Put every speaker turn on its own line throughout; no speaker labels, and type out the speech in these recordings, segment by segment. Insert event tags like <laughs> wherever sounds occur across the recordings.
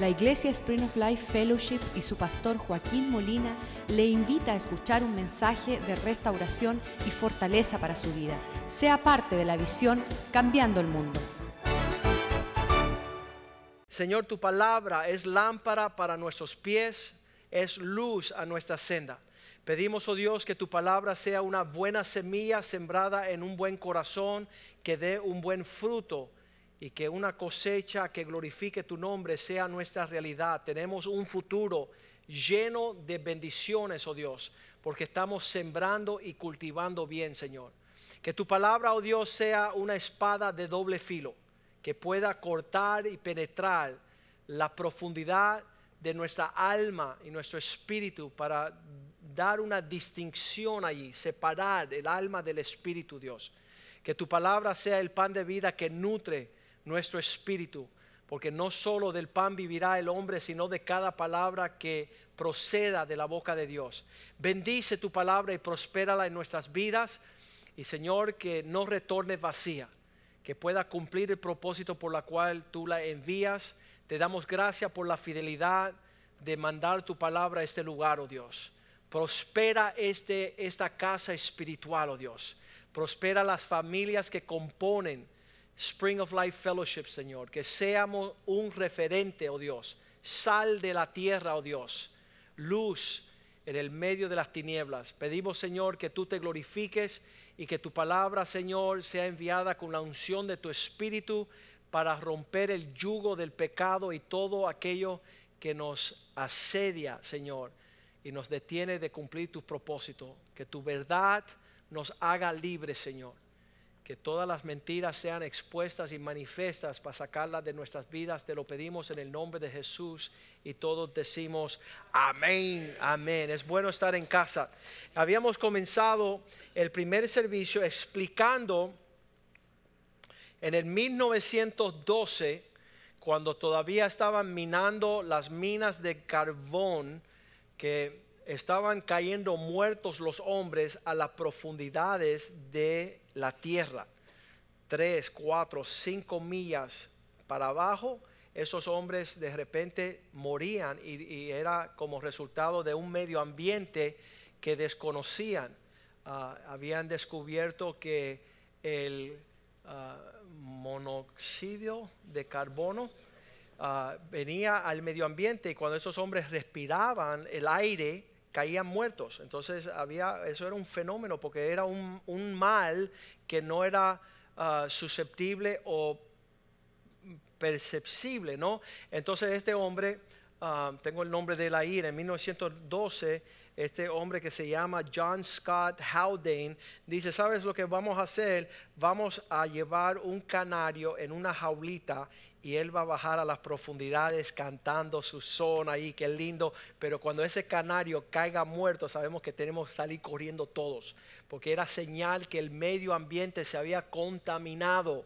La Iglesia Spring of Life Fellowship y su pastor Joaquín Molina le invita a escuchar un mensaje de restauración y fortaleza para su vida. Sea parte de la visión Cambiando el Mundo.
Señor, tu palabra es lámpara para nuestros pies, es luz a nuestra senda. Pedimos, oh Dios, que tu palabra sea una buena semilla sembrada en un buen corazón, que dé un buen fruto y que una cosecha que glorifique tu nombre sea nuestra realidad. Tenemos un futuro lleno de bendiciones, oh Dios, porque estamos sembrando y cultivando bien, Señor. Que tu palabra, oh Dios, sea una espada de doble filo, que pueda cortar y penetrar la profundidad de nuestra alma y nuestro espíritu para dar una distinción allí, separar el alma del espíritu, Dios. Que tu palabra sea el pan de vida que nutre nuestro espíritu, porque no solo del pan vivirá el hombre, sino de cada palabra que proceda de la boca de Dios. Bendice tu palabra y prospérala en nuestras vidas. Y Señor, que no retorne vacía, que pueda cumplir el propósito por la cual tú la envías. Te damos gracias por la fidelidad de mandar tu palabra a este lugar, oh Dios. Prospera este, esta casa espiritual, oh Dios. Prospera las familias que componen Spring of Life Fellowship, Señor. Que seamos un referente, oh Dios. Sal de la tierra, oh Dios. Luz en el medio de las tinieblas. Pedimos, Señor, que tú te glorifiques y que tu palabra, Señor, sea enviada con la unción de tu Espíritu para romper el yugo del pecado y todo aquello que nos asedia, Señor, y nos detiene de cumplir tu propósito. Que tu verdad nos haga libres, Señor que todas las mentiras sean expuestas y manifiestas para sacarlas de nuestras vidas. Te lo pedimos en el nombre de Jesús y todos decimos amén, amén. Es bueno estar en casa. Habíamos comenzado el primer servicio explicando en el 1912, cuando todavía estaban minando las minas de carbón, que estaban cayendo muertos los hombres a las profundidades de la tierra. Tres, cuatro, cinco millas para abajo, esos hombres de repente morían y, era como resultado de un medio ambiente que desconocían. Ah, habían descubierto que el uh, monóxido de carbono ah, venía al medio ambiente y cuando esos hombres respiraban el aire, caían muertos. Entonces había, eso era un fenómeno porque era un, mal que no era ah, susceptible o perceptible, ¿no? Entonces este hombre, ah, tengo el nombre de la ira, en 1912, este hombre que se llama John Scott Haldane, dice, ¿sabes lo que vamos a hacer? Vamos a llevar un canario en una jaulita y él va a bajar a las profundidades cantando su son ahí, qué lindo. Pero cuando ese canario caiga muerto, sabemos que tenemos que salir corriendo todos, porque era señal que el medio ambiente se había contaminado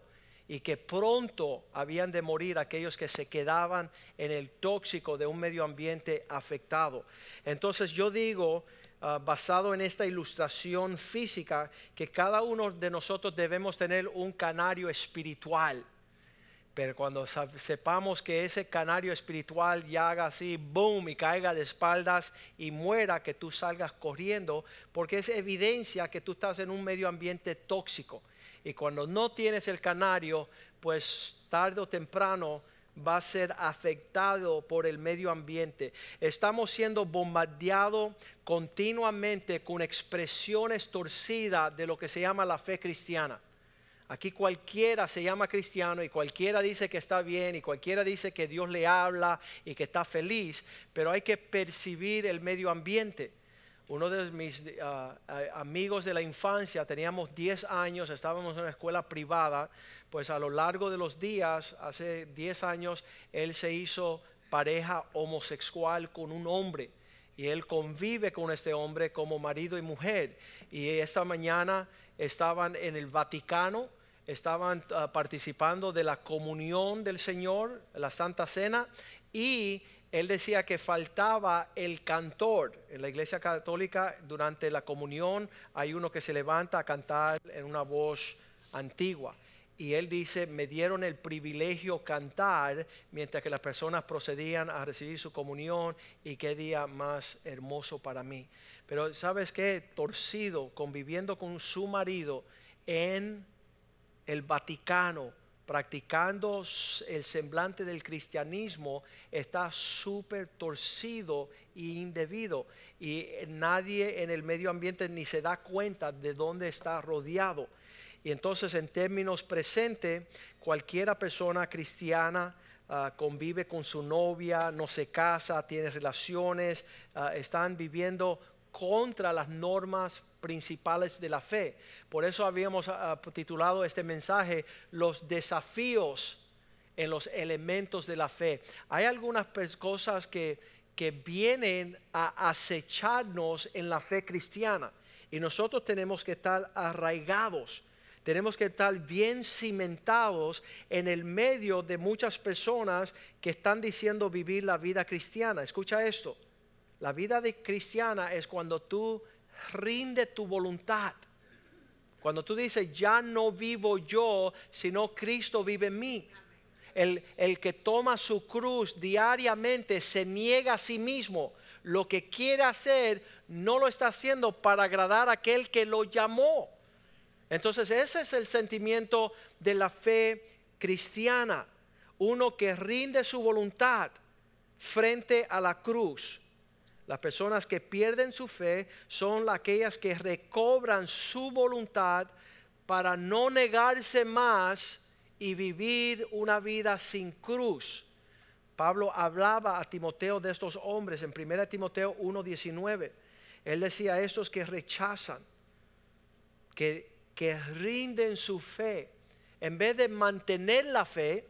y que pronto habían de morir aquellos que se quedaban en el tóxico de un medio ambiente afectado. Entonces yo digo, ah, basado en esta ilustración física, que cada uno de nosotros debemos tener un canario espiritual pero cuando sepamos que ese canario espiritual ya haga así, boom, y caiga de espaldas y muera, que tú salgas corriendo, porque es evidencia que tú estás en un medio ambiente tóxico. Y cuando no tienes el canario, pues tarde o temprano va a ser afectado por el medio ambiente. Estamos siendo bombardeados continuamente con expresiones torcidas de lo que se llama la fe cristiana. Aquí cualquiera se llama cristiano y cualquiera dice que está bien y cualquiera dice que Dios le habla y que está feliz, pero hay que percibir el medio ambiente. Uno de mis ah, amigos de la infancia, teníamos 10 años, estábamos en una escuela privada, pues a lo largo de los días, hace 10 años, él se hizo pareja homosexual con un hombre y él convive con este hombre como marido y mujer. Y esa mañana estaban en el Vaticano, estaban ah, participando de la comunión del Señor, la Santa Cena, y él decía que faltaba el cantor. En la iglesia católica, durante la comunión, hay uno que se levanta a cantar en una voz antigua. y él dice, me dieron el privilegio cantar mientras que las personas procedían a recibir su comunión y qué día más hermoso para mí. Pero sabes qué, torcido, conviviendo con su marido en el Vaticano, practicando el semblante del cristianismo, está súper torcido e indebido. Y nadie en el medio ambiente ni se da cuenta de dónde está rodeado. Y entonces en términos presentes, cualquiera persona cristiana ah, convive con su novia, no se casa, tiene relaciones, ah, están viviendo contra las normas principales de la fe. Por eso habíamos ah, titulado este mensaje Los desafíos en los elementos de la fe. Hay algunas cosas que, que vienen a acecharnos en la fe cristiana y nosotros tenemos que estar arraigados tenemos que estar bien cimentados en el medio de muchas personas que están diciendo vivir la vida cristiana. Escucha esto. La vida de cristiana es cuando tú rindes tu voluntad. Cuando tú dices, ya no vivo yo, sino Cristo vive en mí. El, el, que toma su cruz diariamente se niega a sí mismo. Lo que quiere hacer no lo está haciendo para agradar a aquel que lo llamó. Entonces ese es el sentimiento de la fe cristiana. Uno que rinde su voluntad frente a la cruz. Las personas que pierden su fe son aquellas que recobran su voluntad para no negarse más y vivir una vida sin cruz. Pablo hablaba a Timoteo de estos hombres en 1 Timoteo 1:19. Él decía a estos que rechazan, que que rinden su fe, en vez de mantener la fe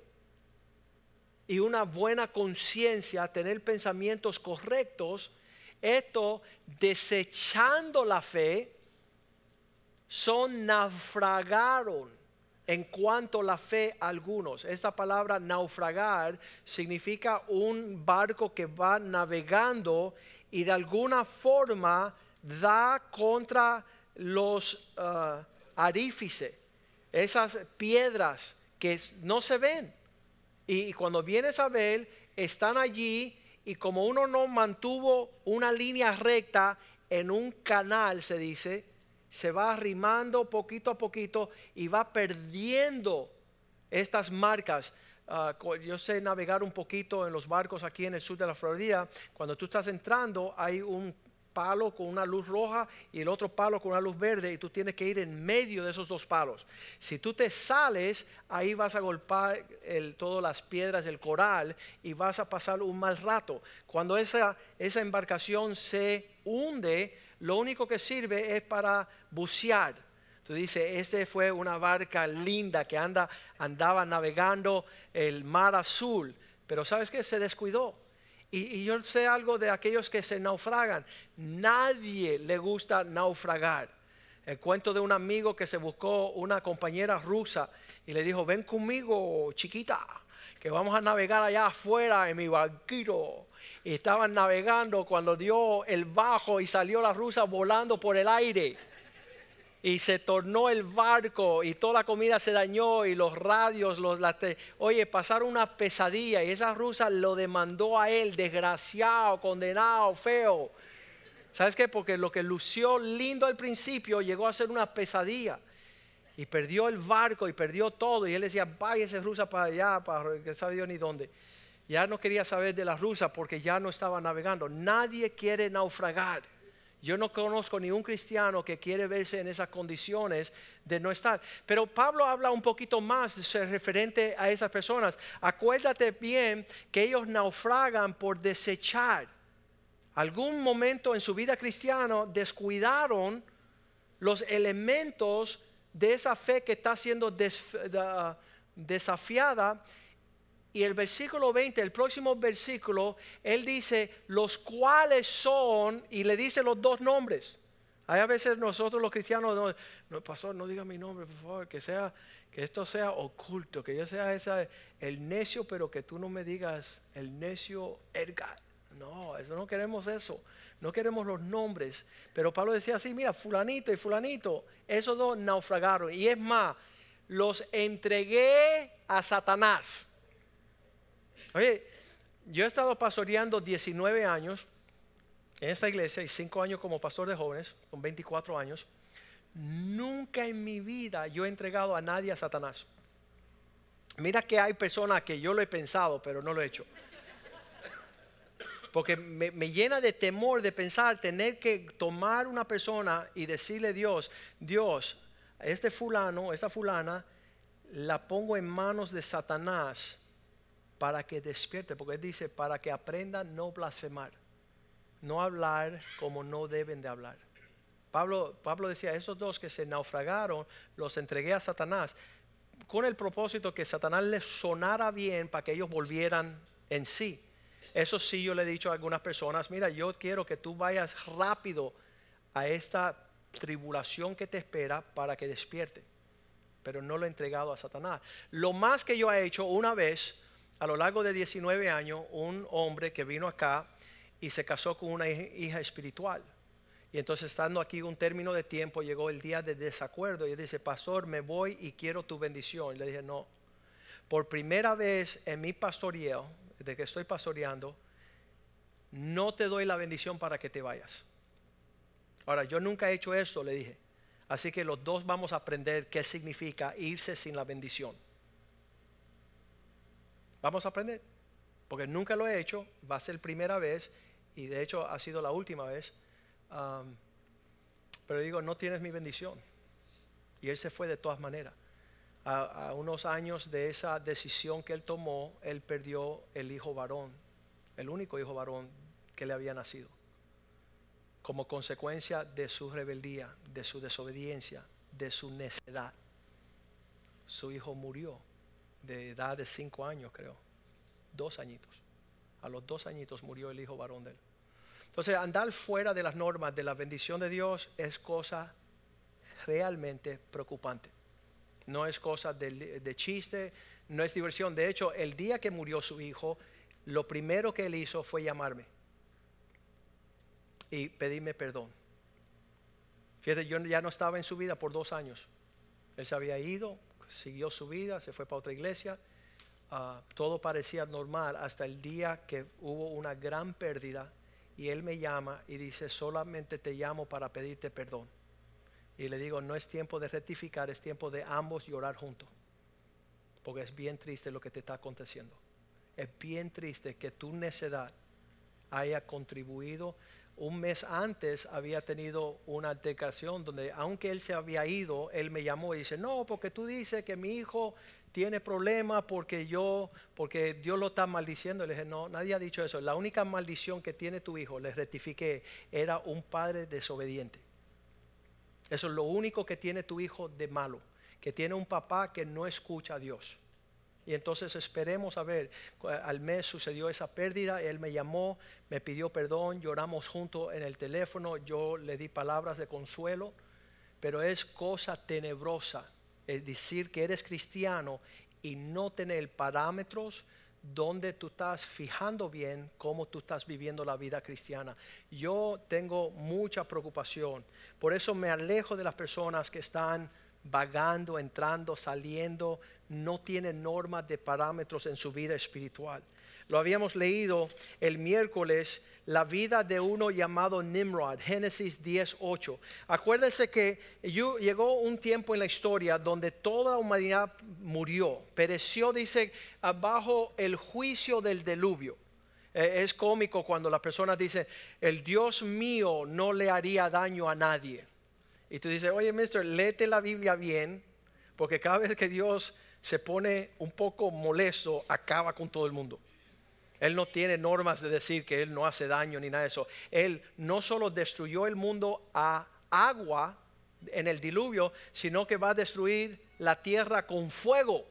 y una buena conciencia, tener pensamientos correctos, esto desechando la fe, son naufragaron en cuanto la fe algunos. Esta palabra naufragar significa un barco que va navegando y de alguna forma da contra los uh, arífice, esas piedras que no se ven. Y cuando vienes a ver, están allí y como uno no mantuvo una línea recta en un canal, se dice, se va arrimando poquito a poquito y va perdiendo estas marcas. Ah, yo sé navegar un poquito en los barcos aquí en el sur de la Florida. Cuando tú estás entrando hay un palo con una luz roja y el otro palo con una luz verde y tú tienes que ir en medio de esos dos palos. Si tú te sales, ahí vas a golpear todas las piedras del coral y vas a pasar un mal rato. Cuando esa, esa embarcación se hunde, lo único que sirve es para bucear. Tú dices, esa fue una barca linda que anda, andaba navegando el mar azul, pero ¿sabes qué? Se descuidó y, yo sé algo de aquellos que se naufragan. Nadie le gusta naufragar. El cuento de un amigo que se buscó una compañera rusa y le dijo, ven conmigo, chiquita, que vamos a navegar allá afuera en mi barquito. Y estaban navegando cuando dio el bajo y salió la rusa volando por el aire y se tornó el barco y toda la comida se dañó y los radios, los oye, pasaron una pesadilla y esa rusa lo demandó a él, desgraciado, condenado, feo. ¿Sabes qué? Porque lo que lució lindo al principio llegó a ser una pesadilla y perdió el barco y perdió todo y él decía, váyase rusa para allá, para que sabe Dios ni dónde. Ya no quería saber de la rusa porque ya no estaba navegando. Nadie quiere naufragar. Yo no conozco ni un cristiano que quiere verse en esas condiciones de no estar. Pero Pablo habla un poquito más referente a esas personas. Acuérdate bien que ellos naufragan por desechar. Algún momento en su vida cristiana descuidaron los elementos de esa fe que está siendo desafiada y el versículo 20, el próximo versículo, él dice, los cuales son, y le dice los dos nombres. Hay a veces nosotros los cristianos, no, no pastor, no diga mi nombre, por favor, que sea, que esto sea oculto, que yo sea esa, el necio, pero que tú no me digas el necio Edgar. No, eso no queremos eso. No queremos los nombres. Pero Pablo decía así, mira, fulanito y fulanito, esos dos naufragaron. Y es más, los entregué a Satanás. Oye, yo he estado pastoreando 19 años en esta iglesia y 5 años como pastor de jóvenes, con 24 años. Nunca en mi vida yo he entregado a nadie a Satanás. Mira que hay personas que yo lo he pensado, pero no lo he hecho. Porque me, llena de temor de pensar tener que tomar una persona y decirle a Dios, Dios, este fulano, esta fulana, la pongo en manos de Satanás para que despierte, porque él dice, para que aprenda no blasfemar, no hablar como no deben de hablar. Pablo, Pablo decía, esos dos que se naufragaron, los entregué a Satanás, con el propósito que Satanás les sonara bien para que ellos volvieran en sí. Eso sí yo le he dicho a algunas personas, mira, yo quiero que tú vayas rápido a esta tribulación que te espera para que despierte. Pero no lo he entregado a Satanás. Lo más que yo he hecho una vez, a lo largo de 19 años, un hombre que vino acá y se casó con una hija espiritual. Y entonces estando aquí un término de tiempo, llegó el día de desacuerdo y él dice, pastor, me voy y quiero tu bendición. Le dije, no, por primera vez en mi pastoreo, de que estoy pastoreando, no te doy la bendición para que te vayas. Ahora, yo nunca he hecho eso, le dije. Así que los dos vamos a aprender qué significa irse sin la bendición. Vamos a aprender, porque nunca lo he hecho, va a ser primera vez y de hecho ha sido la última vez. pero digo, no tienes mi bendición. Y él se fue de todas maneras a, unos años de esa decisión que él tomó, él perdió el hijo varón, el único hijo varón que le había nacido, como consecuencia de su rebeldía, de su desobediencia, de su necedad. Su hijo murió de edad de cinco años, creo, dos añitos. A los dos añitos murió el hijo varón de él. Entonces, andar fuera de las normas de la bendición de Dios es cosa realmente preocupante no es cosa de, chiste, no es diversión. De hecho, el día que murió su hijo, lo primero que él hizo fue llamarme y pedirme perdón. Fíjate, yo ya no estaba en su vida por dos años. Él se había ido, siguió su vida, se fue para otra iglesia. Ah, todo parecía normal hasta el día que hubo una gran pérdida y él me llama y dice, solamente te llamo para pedirte perdón. Y le digo, no es tiempo de rectificar, es tiempo de ambos llorar juntos. Porque es bien triste lo que te está aconteciendo. Es bien triste que tu necedad haya contribuido. Un mes antes había tenido una altercación donde aunque él se había ido, él me llamó y dice, no, porque tú dices que mi hijo tiene problemas porque yo, porque Dios lo está maldiciendo. Le dije, no, nadie ha dicho eso. La única maldición que tiene tu hijo, le rectifiqué, era un padre desobediente. Eso es lo único que tiene tu hijo de malo, que tiene un papá que no escucha a Dios. Y entonces esperemos a ver, al mes sucedió esa pérdida, él me llamó, me pidió perdón, lloramos juntos en el teléfono, yo le di palabras de consuelo, pero es cosa tenebrosa es decir que eres cristiano y no tener parámetros donde tú estás fijando bien cómo tú estás viviendo la vida cristiana. Yo tengo mucha preocupación, por eso me alejo de las personas que están vagando, entrando, saliendo, no tienen normas de parámetros en su vida espiritual. Lo habíamos leído el miércoles, la vida de uno llamado Nimrod, Génesis 10:8. Acuérdense que llegó un tiempo en la historia donde toda la humanidad murió, pereció, dice, bajo el juicio del diluvio. E, es cómico cuando la persona dice, el Dios mío no le haría daño a nadie. Y tú dices, oye, mister, léete la Biblia bien, porque cada vez que Dios se pone un poco molesto, acaba con todo el mundo. Él no tiene normas de decir que Él no hace daño ni nada de eso. Él no solo destruyó el mundo a agua en el diluvio, sino que va a destruir la tierra con fuego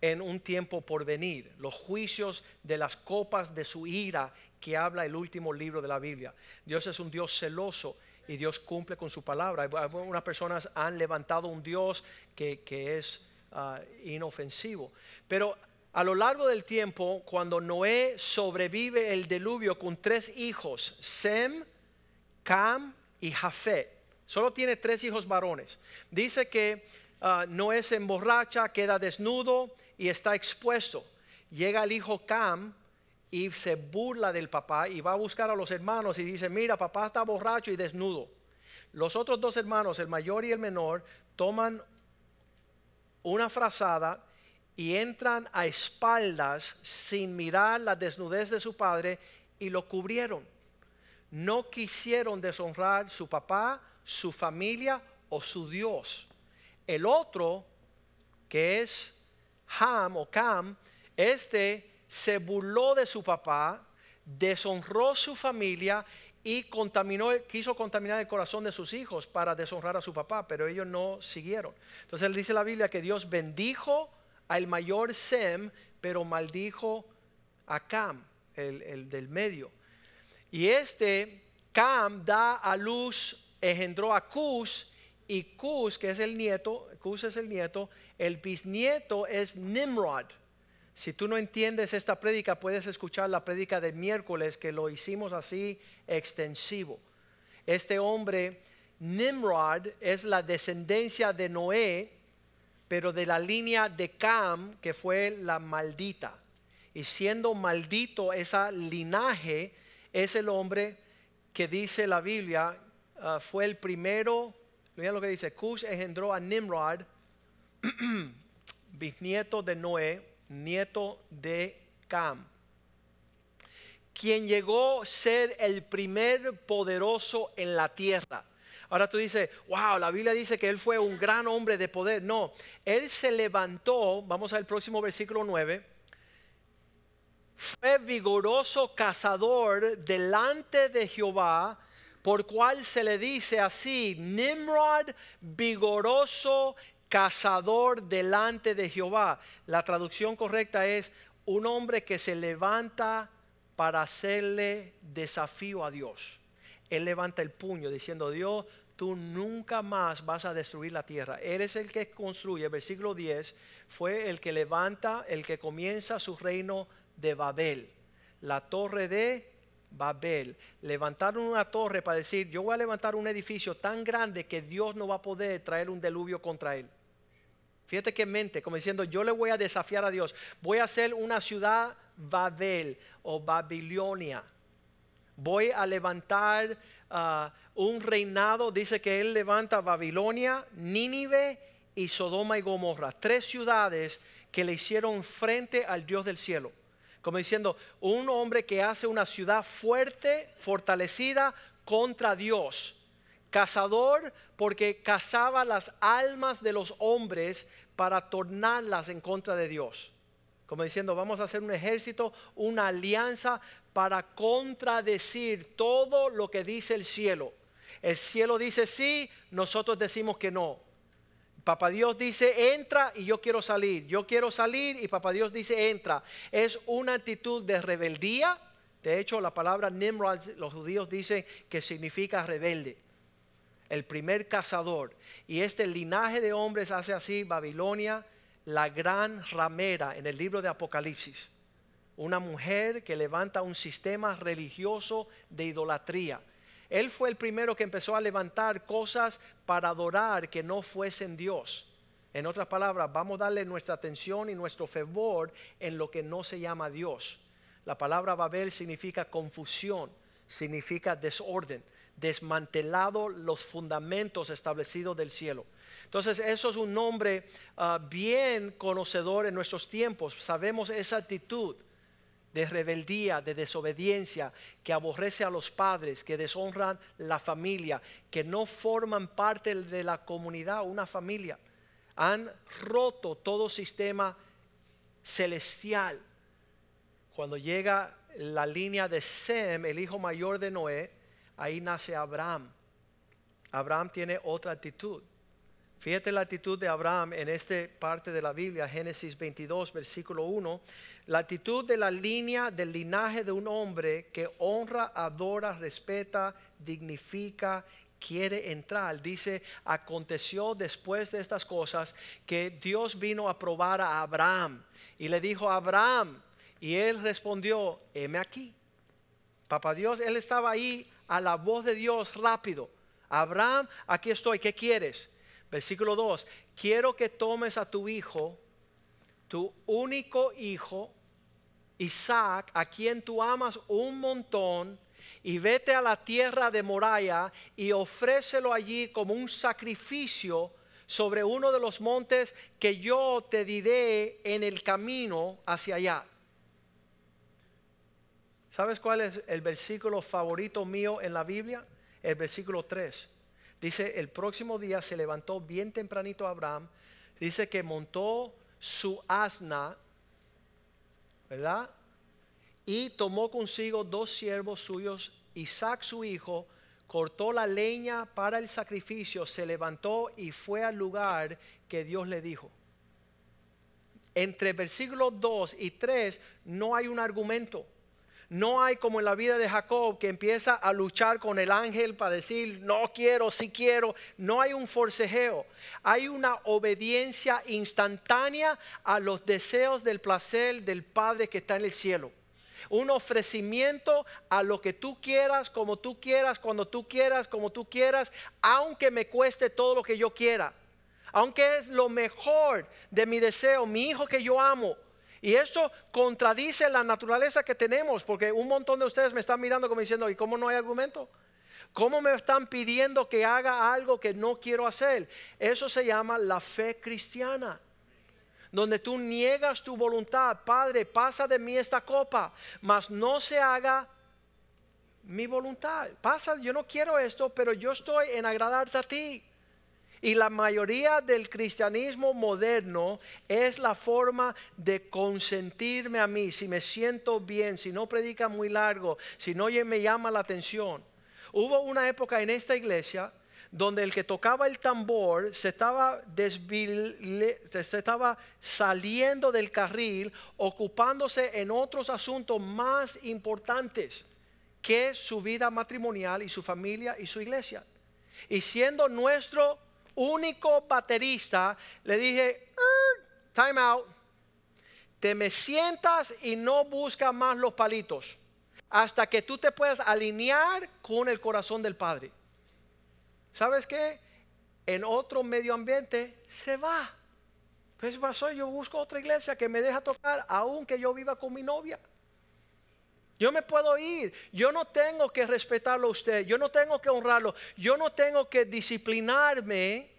en un tiempo por venir. Los juicios de las copas de su ira que habla el último libro de la Biblia. Dios es un Dios celoso y Dios cumple con su palabra. Algunas personas han levantado un Dios que, es ah, inofensivo. Pero a lo largo del tiempo, cuando Noé sobrevive el diluvio con tres hijos, Sem, Cam y Jafet, solo tiene tres hijos varones. Dice que ah, Noé se emborracha, queda desnudo y está expuesto. Llega el hijo Cam y se burla del papá y va a buscar a los hermanos y dice, mira, papá está borracho y desnudo. Los otros dos hermanos, el mayor y el menor, toman una frazada y entran a espaldas sin mirar la desnudez de su padre y lo cubrieron. No quisieron deshonrar su papá, su familia o su Dios. El otro, que es Ham o Cam, este se burló de su papá, deshonró su familia y contaminó, quiso contaminar el corazón de sus hijos para deshonrar a su papá, pero ellos no siguieron. Entonces él dice la Biblia que Dios bendijo al mayor Sem, pero maldijo a Cam, el, del medio. Y este Cam da a luz, engendró a Cus, y Cus, que es el nieto, Cus es el nieto, el bisnieto es Nimrod. Si tú no entiendes esta prédica, puedes escuchar la prédica de miércoles que lo hicimos así extensivo. Este hombre, Nimrod, es la descendencia de Noé, pero de la línea de Cam, que fue la maldita. Y siendo maldito esa linaje, es el hombre que dice la Biblia, ah, fue el primero, mira lo que dice, Cush engendró a Nimrod, <clears throat> bisnieto de Noé, nieto de Cam, quien llegó a ser el primer poderoso en la tierra. Ahora tú dices, wow, la Biblia dice que él fue un gran hombre de poder. No, él se levantó, vamos al próximo versículo 9, fue vigoroso cazador delante de Jehová, por cual se le dice así, Nimrod, vigoroso cazador delante de Jehová. La traducción correcta es un hombre que se levanta para hacerle desafío a Dios. Él levanta el puño diciendo, Dios, tú nunca más vas a destruir la tierra. Eres el que construye, versículo 10, fue el que levanta, el que comienza su reino de Babel, la torre de Babel. Levantaron una torre para decir, yo voy a levantar un edificio tan grande que Dios no va a poder traer un deluvio contra él. Fíjate qué mente, como diciendo, yo le voy a desafiar a Dios. Voy a hacer una ciudad Babel o Babilonia. Voy a levantar ah, un reinado. Dice que él levanta Babilonia, Nínive y Sodoma y Gomorra. Tres ciudades que le hicieron frente al Dios del cielo. Como diciendo, un hombre que hace una ciudad fuerte, fortalecida contra Dios. Cazador porque cazaba las almas de los hombres para tornarlas en contra de Dios. Como diciendo, vamos a hacer un ejército, una alianza para contradecir todo lo que dice el cielo. El cielo dice sí, nosotros decimos que no. Papá Dios dice, entra y yo quiero salir. Yo quiero salir y Papá Dios dice, entra. Es una actitud de rebeldía. De hecho, la palabra Nimrod, los judíos dicen que significa rebelde. El primer cazador. Y este linaje de hombres hace así Babilonia, la gran ramera en el libro de Apocalipsis. Una mujer que levanta un sistema religioso de idolatría él fue el primero que empezó a levantar cosas para adorar que no fuesen Dios. En otras palabras, vamos a darle nuestra atención y nuestro favor en lo que no se llama Dios. La palabra Babel significa confusión, significa desorden, desmantelado los fundamentos establecidos del cielo. Entonces, eso es un nombre ah, bien conocedor en nuestros tiempos. Sabemos esa actitud de rebeldía, de desobediencia, que aborrece a los padres, que deshonran la familia, que no forman parte de la comunidad, una familia. Han roto todo sistema celestial. Cuando llega la línea de Sem, el hijo mayor de Noé, ahí nace Abraham. Abraham tiene otra actitud. Fíjate la actitud de Abraham en esta parte de la Biblia, Génesis 22, versículo 1. La actitud de la línea del linaje de un hombre que honra, adora, respeta, dignifica, quiere entrar. Dice, aconteció después de estas cosas que Dios vino a probar a Abraham y le dijo Abraham, y él respondió, heme aquí. Papá Dios, él estaba ahí a la voz de Dios rápido. Abraham, aquí estoy, ¿qué quieres? Versículo 2, quiero que tomes a tu hijo, tu único hijo, Isaac, a quien tú amas un montón, y vete a la tierra de Moraya y ofrécelo allí como un sacrificio sobre uno de los montes que yo te diré en el camino hacia allá. ¿Sabes cuál es el versículo favorito mío en la Biblia? El versículo 3. Dice, el próximo día se levantó bien tempranito Abraham. Dice que montó su asna, ¿verdad? Y tomó consigo dos siervos suyos, Isaac su hijo, cortó la leña para el sacrificio, se levantó y fue al lugar que Dios le dijo. Entre versículos 2 y 3 no hay un argumento. No hay como en la vida de Jacob que empieza a luchar con el ángel para decir, no quiero, sí quiero. No hay un forcejeo. Hay una obediencia instantánea a los deseos del placer del Padre que está en el cielo un ofrecimiento a lo que tú quieras, como tú quieras, cuando tú quieras, como tú quieras, aunque me cueste todo lo que yo quiera. Aunque es lo mejor de mi deseo, mi hijo que yo amo. Y eso contradice la naturaleza que tenemos, porque un montón de ustedes me están mirando como diciendo, ¿y cómo no hay argumento? ¿Cómo me están pidiendo que haga algo que no quiero hacer? Eso se llama la fe cristiana donde tú niegas tu voluntad. Padre, pasa de mí esta copa, mas no se haga mi voluntad. Pasa, yo no quiero esto, pero yo estoy en agradarte a ti. Y la mayoría del cristianismo moderno es la forma de consentirme a mí, si me siento bien, si no predica muy largo, si no me llama la atención. Hubo una época en esta iglesia donde el que tocaba el tambor se estaba, se estaba saliendo del carril, ocupándose en otros asuntos más importantes que su vida matrimonial y su familia y su iglesia. Y siendo nuestro único baterista, le dije, er, time out, te me sientas y no buscas más los palitos hasta que tú te puedas alinear con el corazón del Padre. ¿sabes qué? En otro medio ambiente se va. Pues pasó, yo busco otra iglesia que me deja tocar aunque yo viva con mi novia. Yo me puedo ir. Yo no tengo que respetarlo a usted. Yo no tengo que honrarlo. Yo no tengo que disciplinarme.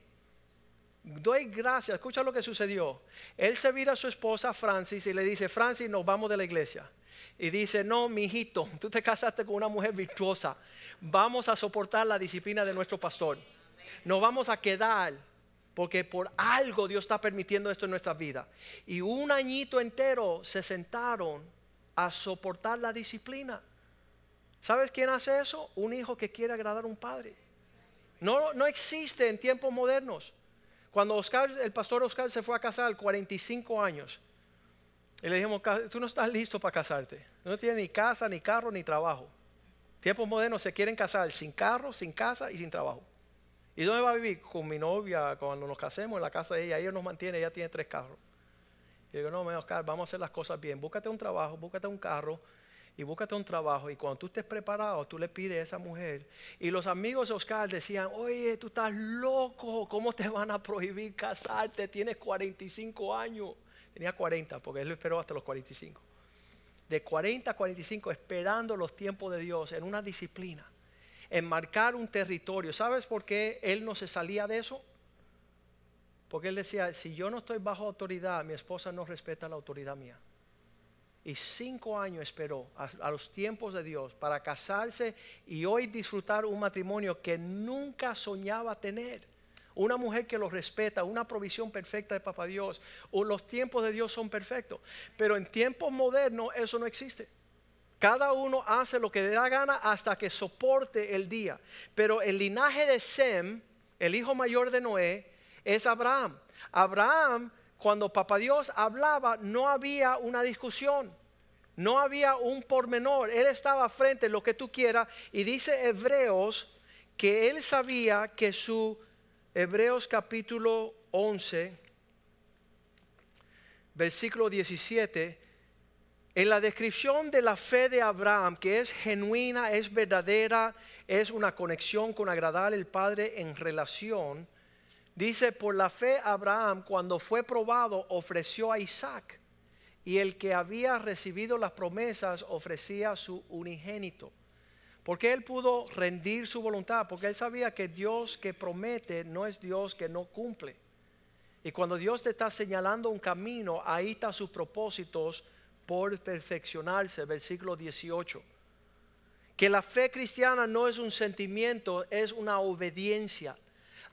Doy gracias. Escucha lo que sucedió. Él se vira a su esposa Francis y le dice, Francis, nos vamos de la iglesia. Y dice, no, mi hijito, <laughs> tú te casaste con una mujer virtuosa vamos a soportar la disciplina de nuestro pastor. No vamos a quedar porque por algo Dios está permitiendo esto en nuestra vida. Y un añito entero se sentaron a soportar la disciplina. ¿Sabes quién hace eso? Un hijo que quiere agradar a un padre. No, no existe en tiempos modernos. Cuando Oscar, el pastor Oscar se fue a casar, 45 años, y le dijimos, tú no estás listo para casarte. No tienes ni casa, ni carro, ni trabajo. Tiempos modernos se quieren casar sin carro, sin casa y sin trabajo. ¿Y dónde va a vivir? Con mi novia, cuando nos casemos en la casa de ella. Ella nos mantiene, ella tiene tres carros. Y digo, no, Oscar, vamos a hacer las cosas bien. Búscate un trabajo, búscate un carro y búscate un trabajo. Y cuando tú estés preparado, tú le pides a esa mujer. Y los amigos de Oscar decían, oye, tú estás loco, ¿cómo te van a prohibir casarte? Tienes 45 años. Tenía 40, porque él lo esperó hasta los 45 de 40 a 45 esperando los tiempos de Dios en una disciplina, en marcar un territorio. ¿Sabes por qué él no se salía de eso? Porque él decía, si yo no estoy bajo autoridad, mi esposa no respeta la autoridad mía. Y cinco años esperó a, a, los tiempos de Dios para casarse y hoy disfrutar un matrimonio que nunca soñaba tener una mujer que lo respeta, una provisión perfecta de Papá Dios, o los tiempos de Dios son perfectos. Pero en tiempos modernos eso no existe. Cada uno hace lo que le da gana hasta que soporte el día. Pero el linaje de Sem, el hijo mayor de Noé, es Abraham. Abraham, cuando Papá Dios hablaba, no había una discusión. No había un pormenor. Él estaba frente a lo que tú quieras. Y dice Hebreos que él sabía que su Hebreos capítulo 11, versículo 17, en la descripción de la fe de Abraham, que es genuina, es verdadera, es una conexión con agradar al Padre en relación, Dice, por la fe Abraham cuando fue probado ofreció a Isaac y el que había recibido las promesas ofrecía su unigénito. Porque él pudo rendir su voluntad, porque él sabía que Dios que promete no es Dios que no cumple. Y cuando Dios te está señalando un camino, ahí están sus propósitos por perfeccionarse, versículo 18. Que la fe cristiana no es un sentimiento, es una obediencia.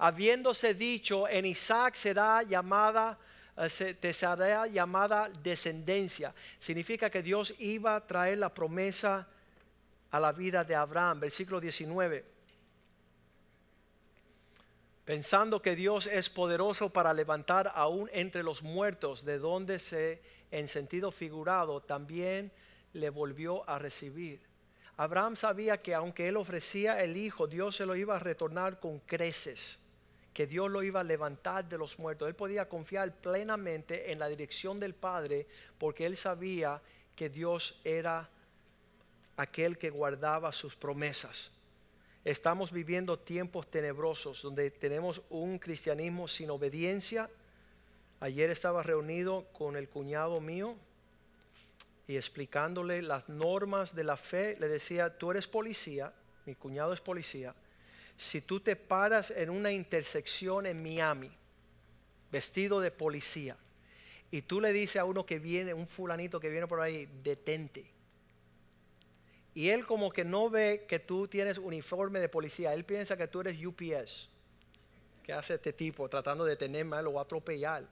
Habiéndose dicho, en Isaac será llamada, eh, te será llamada descendencia. Significa que Dios iba a traer la promesa a la vida de Abraham. Versículo 19 pensando que Dios es poderoso para levantar aún entre los muertos, de donde se, en sentido figurado, también le volvió a recibir. Abraham sabía que aunque él ofrecía el hijo, Dios se lo iba a retornar con creces, que Dios lo iba a levantar de los muertos. Él podía confiar plenamente en la dirección del Padre porque él sabía que Dios era aquel que guardaba sus promesas. Estamos viviendo tiempos tenebrosos donde tenemos un cristianismo sin obediencia. Ayer estaba reunido con el cuñado mío y explicándole las normas de la fe, le decía, tú eres policía, mi cuñado es policía, si tú te paras en una intersección en Miami, vestido de policía, y tú le dices a uno que viene, un fulanito que viene por ahí, detente y él como que no ve que tú tienes uniforme de policía. Él piensa que tú eres UPS. ¿Qué hace este tipo tratando de tenerme o atropellar?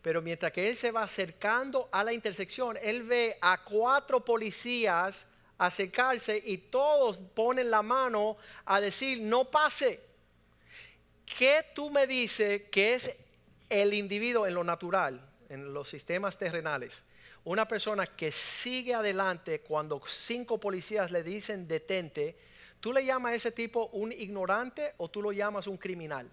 Pero mientras que él se va acercando a la intersección, él ve a cuatro policías acercarse y todos ponen la mano a decir, no pase. ¿Qué tú me dices que es el individuo en lo natural, en los sistemas terrenales? una persona que sigue adelante cuando cinco policías le dicen detente, ¿tú le llamas a ese tipo un ignorante o tú lo llamas un criminal?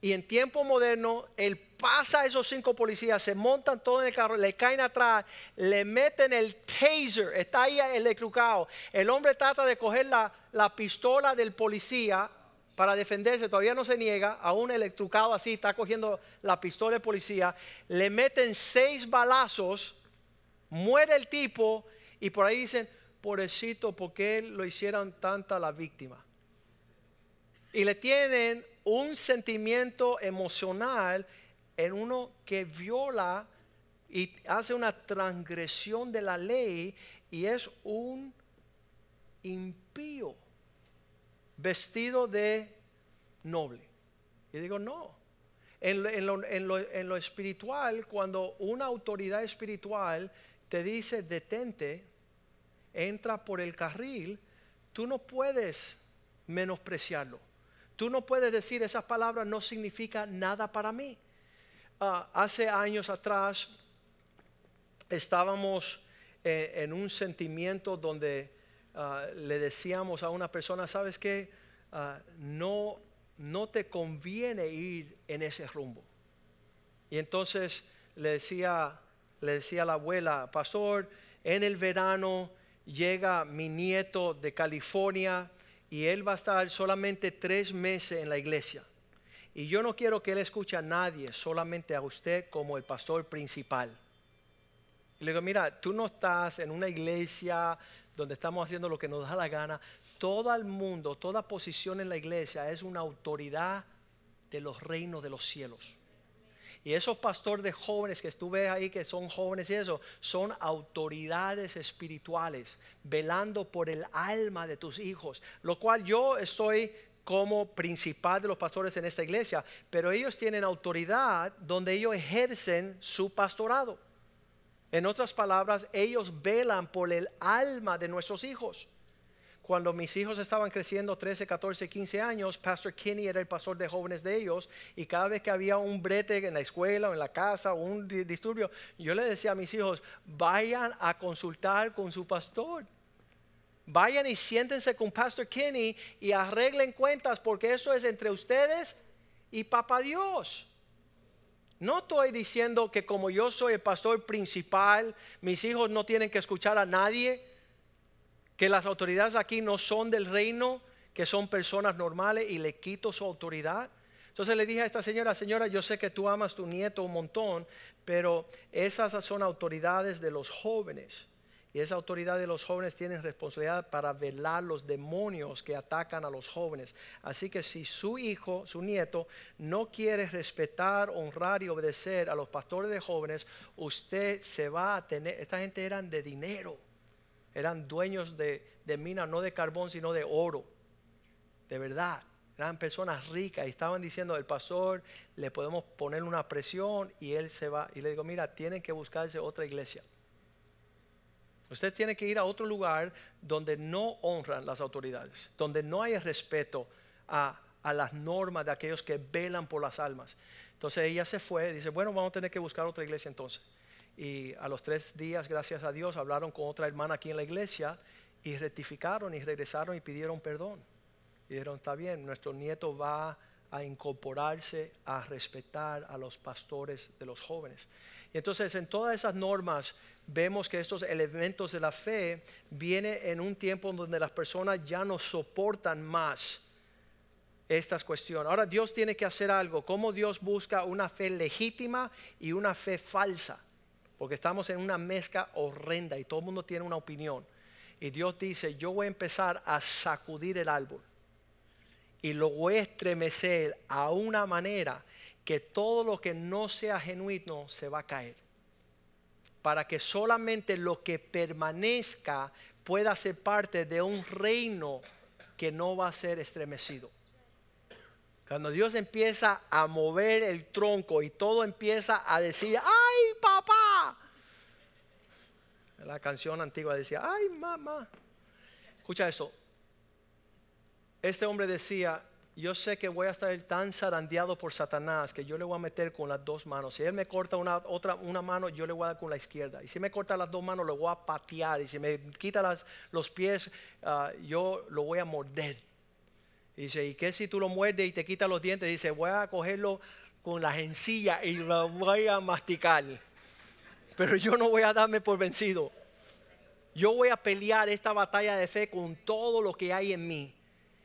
Y en tiempo moderno, él pasa a esos cinco policías, se montan todos en el carro, le caen atrás, le meten el taser, está ahí electrocado. El hombre trata de coger la, la pistola del policía para defenderse, todavía no se niega, a un electrocado así, está cogiendo la pistola de policía, le meten seis balazos, muere el tipo y por ahí dicen, pobrecito, ¿por qué lo hicieron tanta la víctima? Y le tienen un sentimiento emocional en uno que viola y hace una transgresión de la ley y es un impío vestido de noble. Y digo, no. En lo, en, lo, espiritual, cuando una autoridad espiritual te dice detente, entra por el carril, tú no puedes menospreciarlo. Tú no puedes decir esas palabras no significan nada para mí. Ah, hace años atrás estábamos eh, en un sentimiento donde Ah, le decíamos a una persona, ¿sabes qué? Ah, no, no te conviene ir en ese rumbo. Y entonces le decía, le decía a la abuela, pastor, en el verano llega mi nieto de California y él va a estar solamente tres meses en la iglesia. Y yo no quiero que él escuche a nadie, solamente a usted como el pastor principal. Y le digo, mira, tú no estás en una iglesia donde estamos haciendo lo que nos da la gana, todo el mundo, toda posición en la iglesia es una autoridad de los reinos de los cielos. Y esos pastores de jóvenes que estuve ahí, que son jóvenes y eso, son autoridades espirituales, velando por el alma de tus hijos. Lo cual yo estoy como principal de los pastores en esta iglesia, pero ellos tienen autoridad donde ellos ejercen su pastorado. En otras palabras, ellos velan por el alma de nuestros hijos. Cuando mis hijos estaban creciendo 13, 14, 15 años, Pastor Kinney era el pastor de jóvenes de ellos y cada vez que había un brete en la escuela o en la casa o un disturbio, yo le decía a mis hijos, vayan a consultar con su pastor. Vayan y siéntense con Pastor Kinney y arreglen cuentas porque eso es entre ustedes y Papá Dios. No estoy diciendo que como yo soy el pastor principal, mis hijos no tienen que escuchar a nadie, que las autoridades aquí no son del reino, que son personas normales y le quito su autoridad. Entonces le dije a esta señora, señora, yo sé que tú amas tu nieto un montón, pero esas son autoridades de los jóvenes. Y esa autoridad de los jóvenes tiene responsabilidad para velar los demonios que atacan a los jóvenes. Así que si su hijo, su nieto, no quiere respetar, honrar y obedecer a los pastores de jóvenes, usted se va a tener, esta gente eran de dinero, eran dueños de, de minas, no de carbón, sino de oro. De verdad, eran personas ricas y estaban diciendo, el pastor, le podemos poner una presión y él se va. Y le digo, mira, tienen que buscarse otra iglesia. Usted tiene que ir a otro lugar donde no honran las autoridades, donde no hay respeto a, las normas de aquellos que velan por las almas. Entonces ella se fue, dice, bueno, vamos a tener que buscar otra iglesia entonces. Y a los tres días, gracias a Dios, hablaron con otra hermana aquí en la iglesia y rectificaron y regresaron y pidieron perdón. Y dijeron, está bien, nuestro nieto va a incorporarse, a respetar a los pastores de los jóvenes. Y entonces en todas esas normas vemos que estos elementos de la fe vienen en un tiempo donde las personas ya no soportan más estas cuestiones. Ahora Dios tiene que hacer algo. ¿Cómo Dios busca una fe legítima y una fe falsa? Porque estamos en una mezcla horrenda y todo el mundo tiene una opinión. Y Dios dice, yo voy a empezar a sacudir el árbol y lo voy a estremecer a una manera que todo lo que no sea genuino se va a caer para que solamente lo que permanezca pueda ser parte de un reino que no va a ser estremecido. Cuando Dios empieza a mover el tronco y todo empieza a decir, ay papá. La canción antigua decía, ay mamá. Escucha eso. Este hombre decía, yo sé que voy a estar tan zarandeado por Satanás que yo le voy a meter con las dos manos. Si él me corta una, otra, una mano, yo le voy a dar con la izquierda. Y si me corta las dos manos, lo voy a patear. Y si me quita los pies, ah, yo lo voy a morder. Y dice, ¿y qué si tú lo muerdes y te quita los dientes? Dice, voy a cogerlo con las encillas y lo voy a masticar. Pero yo no voy a darme por vencido. Yo voy a pelear esta batalla de fe con todo lo que hay en mí.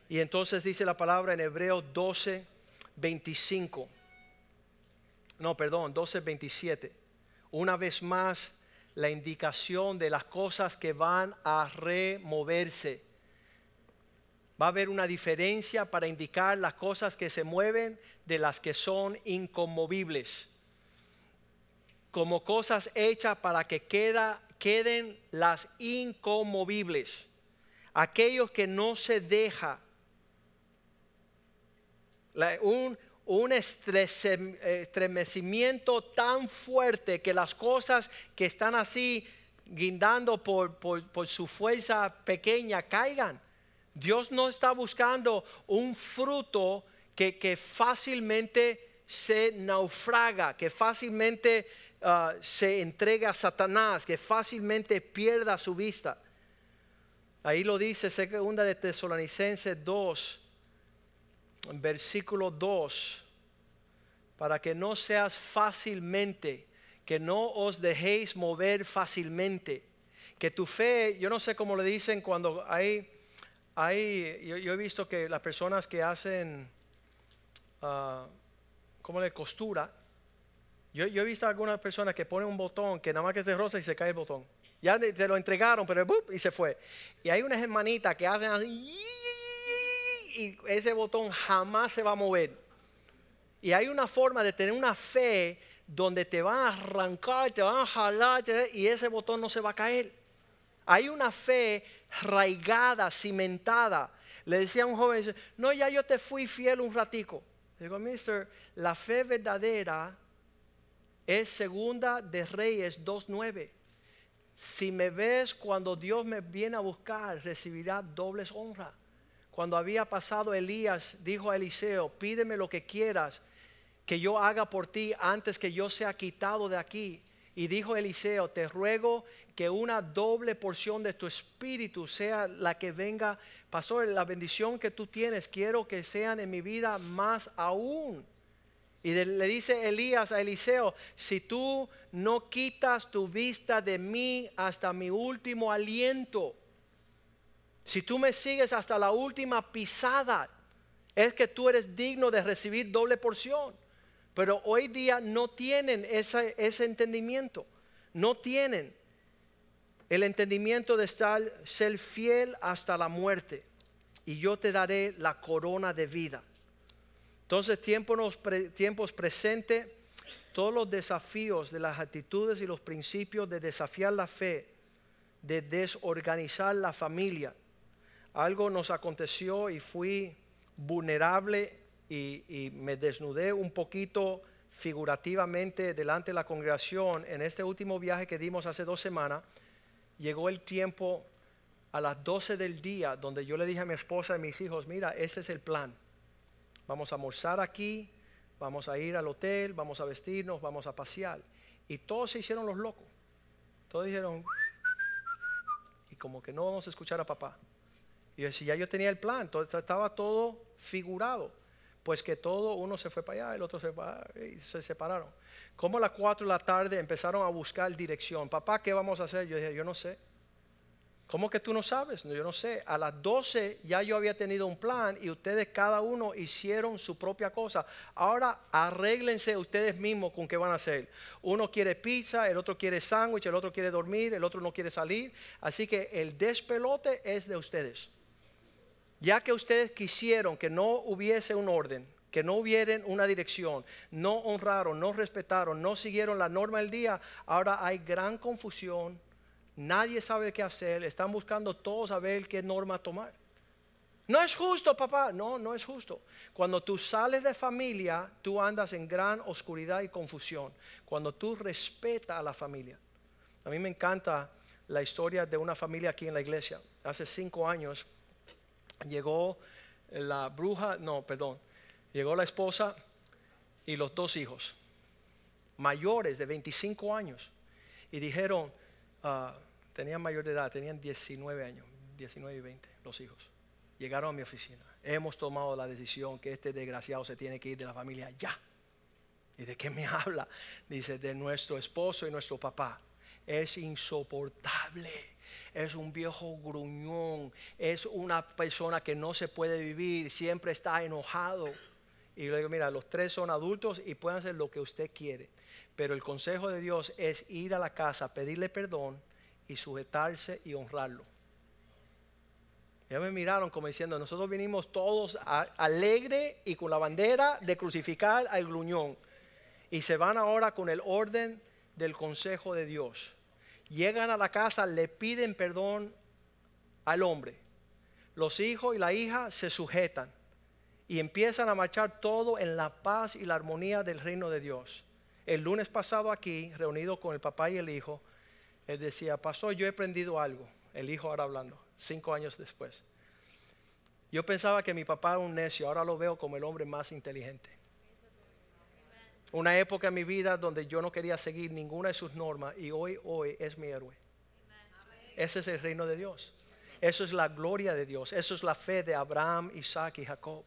Y entonces dice la palabra en Hebreo 12, 25. No, perdón, 12, 27. Una vez más, la indicación de las cosas que van a removerse. Va a haber una diferencia para indicar las cosas que se mueven de las que son inconmovibles. Como cosas hechas para que queden las inconmovibles. Aquellos que no se deja un, estremecimiento tan fuerte que las cosas que están así guindando por, su fuerza pequeña caigan. Dios no está buscando un fruto que, fácilmente se naufraga, que fácilmente ah, se entrega a Satanás, que fácilmente pierda su vista. Ahí lo dice segunda de Tesalonicenses 2, versículo 2, para que no seas fácilmente, que no os dejéis mover fácilmente, que tu fe, yo no sé cómo le dicen cuando hay, hay yo, he visto que las personas que hacen, uh, le costura, yo, he visto algunas personas que ponen un botón que nada más que es rosa y se cae el botón. Ya te lo entregaron, pero y se fue. Y hay unas hermanitas que hacen así y ese botón jamás se va a mover. Y hay una forma de tener una fe donde te van a arrancar, te van a jalar y ese botón no se va a caer. Hay una fe raigada, cimentada. Le decía a un joven, no, ya yo te fui fiel un ratico. Digo, mister, la fe verdadera es segunda de Reyes 2.9. Si me ves cuando Dios me viene a buscar, recibirá dobles honras cuando había pasado Elías, dijo a Eliseo, pídeme lo que quieras que yo haga por ti antes que yo sea quitado de aquí. Y dijo Eliseo, te ruego que una doble porción de tu espíritu sea la que venga. Pastor, la bendición que tú tienes, quiero que sean en mi vida más aún. Y le dice Elías a Eliseo, si tú no quitas tu vista de mí hasta mi último aliento, si tú me sigues hasta la última pisada, Es que tú eres digno de recibir doble porción. Pero hoy día no tienen ese, ese entendimiento. No tienen el entendimiento de estar, ser fiel hasta la muerte. Y yo te daré la corona de vida. Entonces, tiempos, presentes, todos los desafíos de las actitudes y los principios de desafiar la fe, de desorganizar la familia. Algo nos aconteció y fui vulnerable y, me desnudé un poquito figurativamente delante de la congregación en este último viaje que dimos hace dos semanas. Llegó el tiempo a las 12 del día donde yo le dije a mi esposa y a mis hijos, mira, ese es el plan. Vamos a almorzar aquí, vamos a ir al hotel, vamos a vestirnos, vamos a pasear. Y todos se hicieron los locos. Todos dijeron, y como que no vamos a escuchar a papá. Y yo decía, ya yo tenía el plan, todo, estaba todo figurado pues que todo uno se fue para allá, el otro se y se separaron. Como a las 4 de la tarde empezaron a buscar dirección. Papá, ¿qué vamos a hacer? Yo dije, yo no sé. ¿Cómo que tú no sabes? yo no sé. A las 12 ya yo había tenido un plan y ustedes cada uno hicieron su propia cosa. Ahora arréglense ustedes mismos con qué van a hacer. Uno quiere pizza, el otro quiere sándwich, el otro quiere dormir, el otro no quiere salir. Así que el despelote es de ustedes. Ya que ustedes quisieron que no hubiese un orden, que no hubiera una dirección, no honraron, no respetaron, no siguieron la norma del día, ahora hay gran confusión, nadie sabe qué hacer, están buscando todos a ver qué norma tomar. No es justo, papá. No, no es justo. Cuando tú sales de familia, tú andas en gran oscuridad y confusión. Cuando tú respetas a la familia. A mí me encanta la historia de una familia aquí en la iglesia. Hace cinco años llegó la bruja, no, perdón, llegó la esposa y los dos hijos, mayores de 25 años, y dijeron, ah, tenían mayor de edad, tenían 19 años, 19 y 20, los hijos. Llegaron a mi oficina. Hemos tomado la decisión que este desgraciado se tiene que ir de la familia ya. ¿Y de qué me <laughs> habla? Dice, de nuestro esposo y nuestro papá. Es insoportable es un viejo gruñón, es una persona que no se puede vivir, siempre está enojado. Y le digo, mira, los tres son adultos y pueden hacer lo que usted quiere. Pero el consejo de Dios es ir a la casa, pedirle perdón y sujetarse y honrarlo. Ya me miraron como diciendo, nosotros vinimos todos alegre y con la bandera de crucificar al gruñón. Y se van ahora con el orden del consejo de Dios llegan a la casa, le piden perdón al hombre. Los hijos y la hija se sujetan y empiezan a marchar todo en la paz y la armonía del reino de Dios. El lunes pasado aquí, reunido con el papá y el hijo, él decía, pastor, yo he aprendido algo. El hijo ahora hablando, cinco años después. Yo pensaba que mi papá era un necio, ahora lo veo como el hombre más inteligente. Una época en mi vida donde yo no quería seguir ninguna de sus normas y hoy, hoy es mi héroe. Ese es el reino de Dios. Eso es la gloria de Dios. Eso es la fe de Abraham, Isaac y Jacob.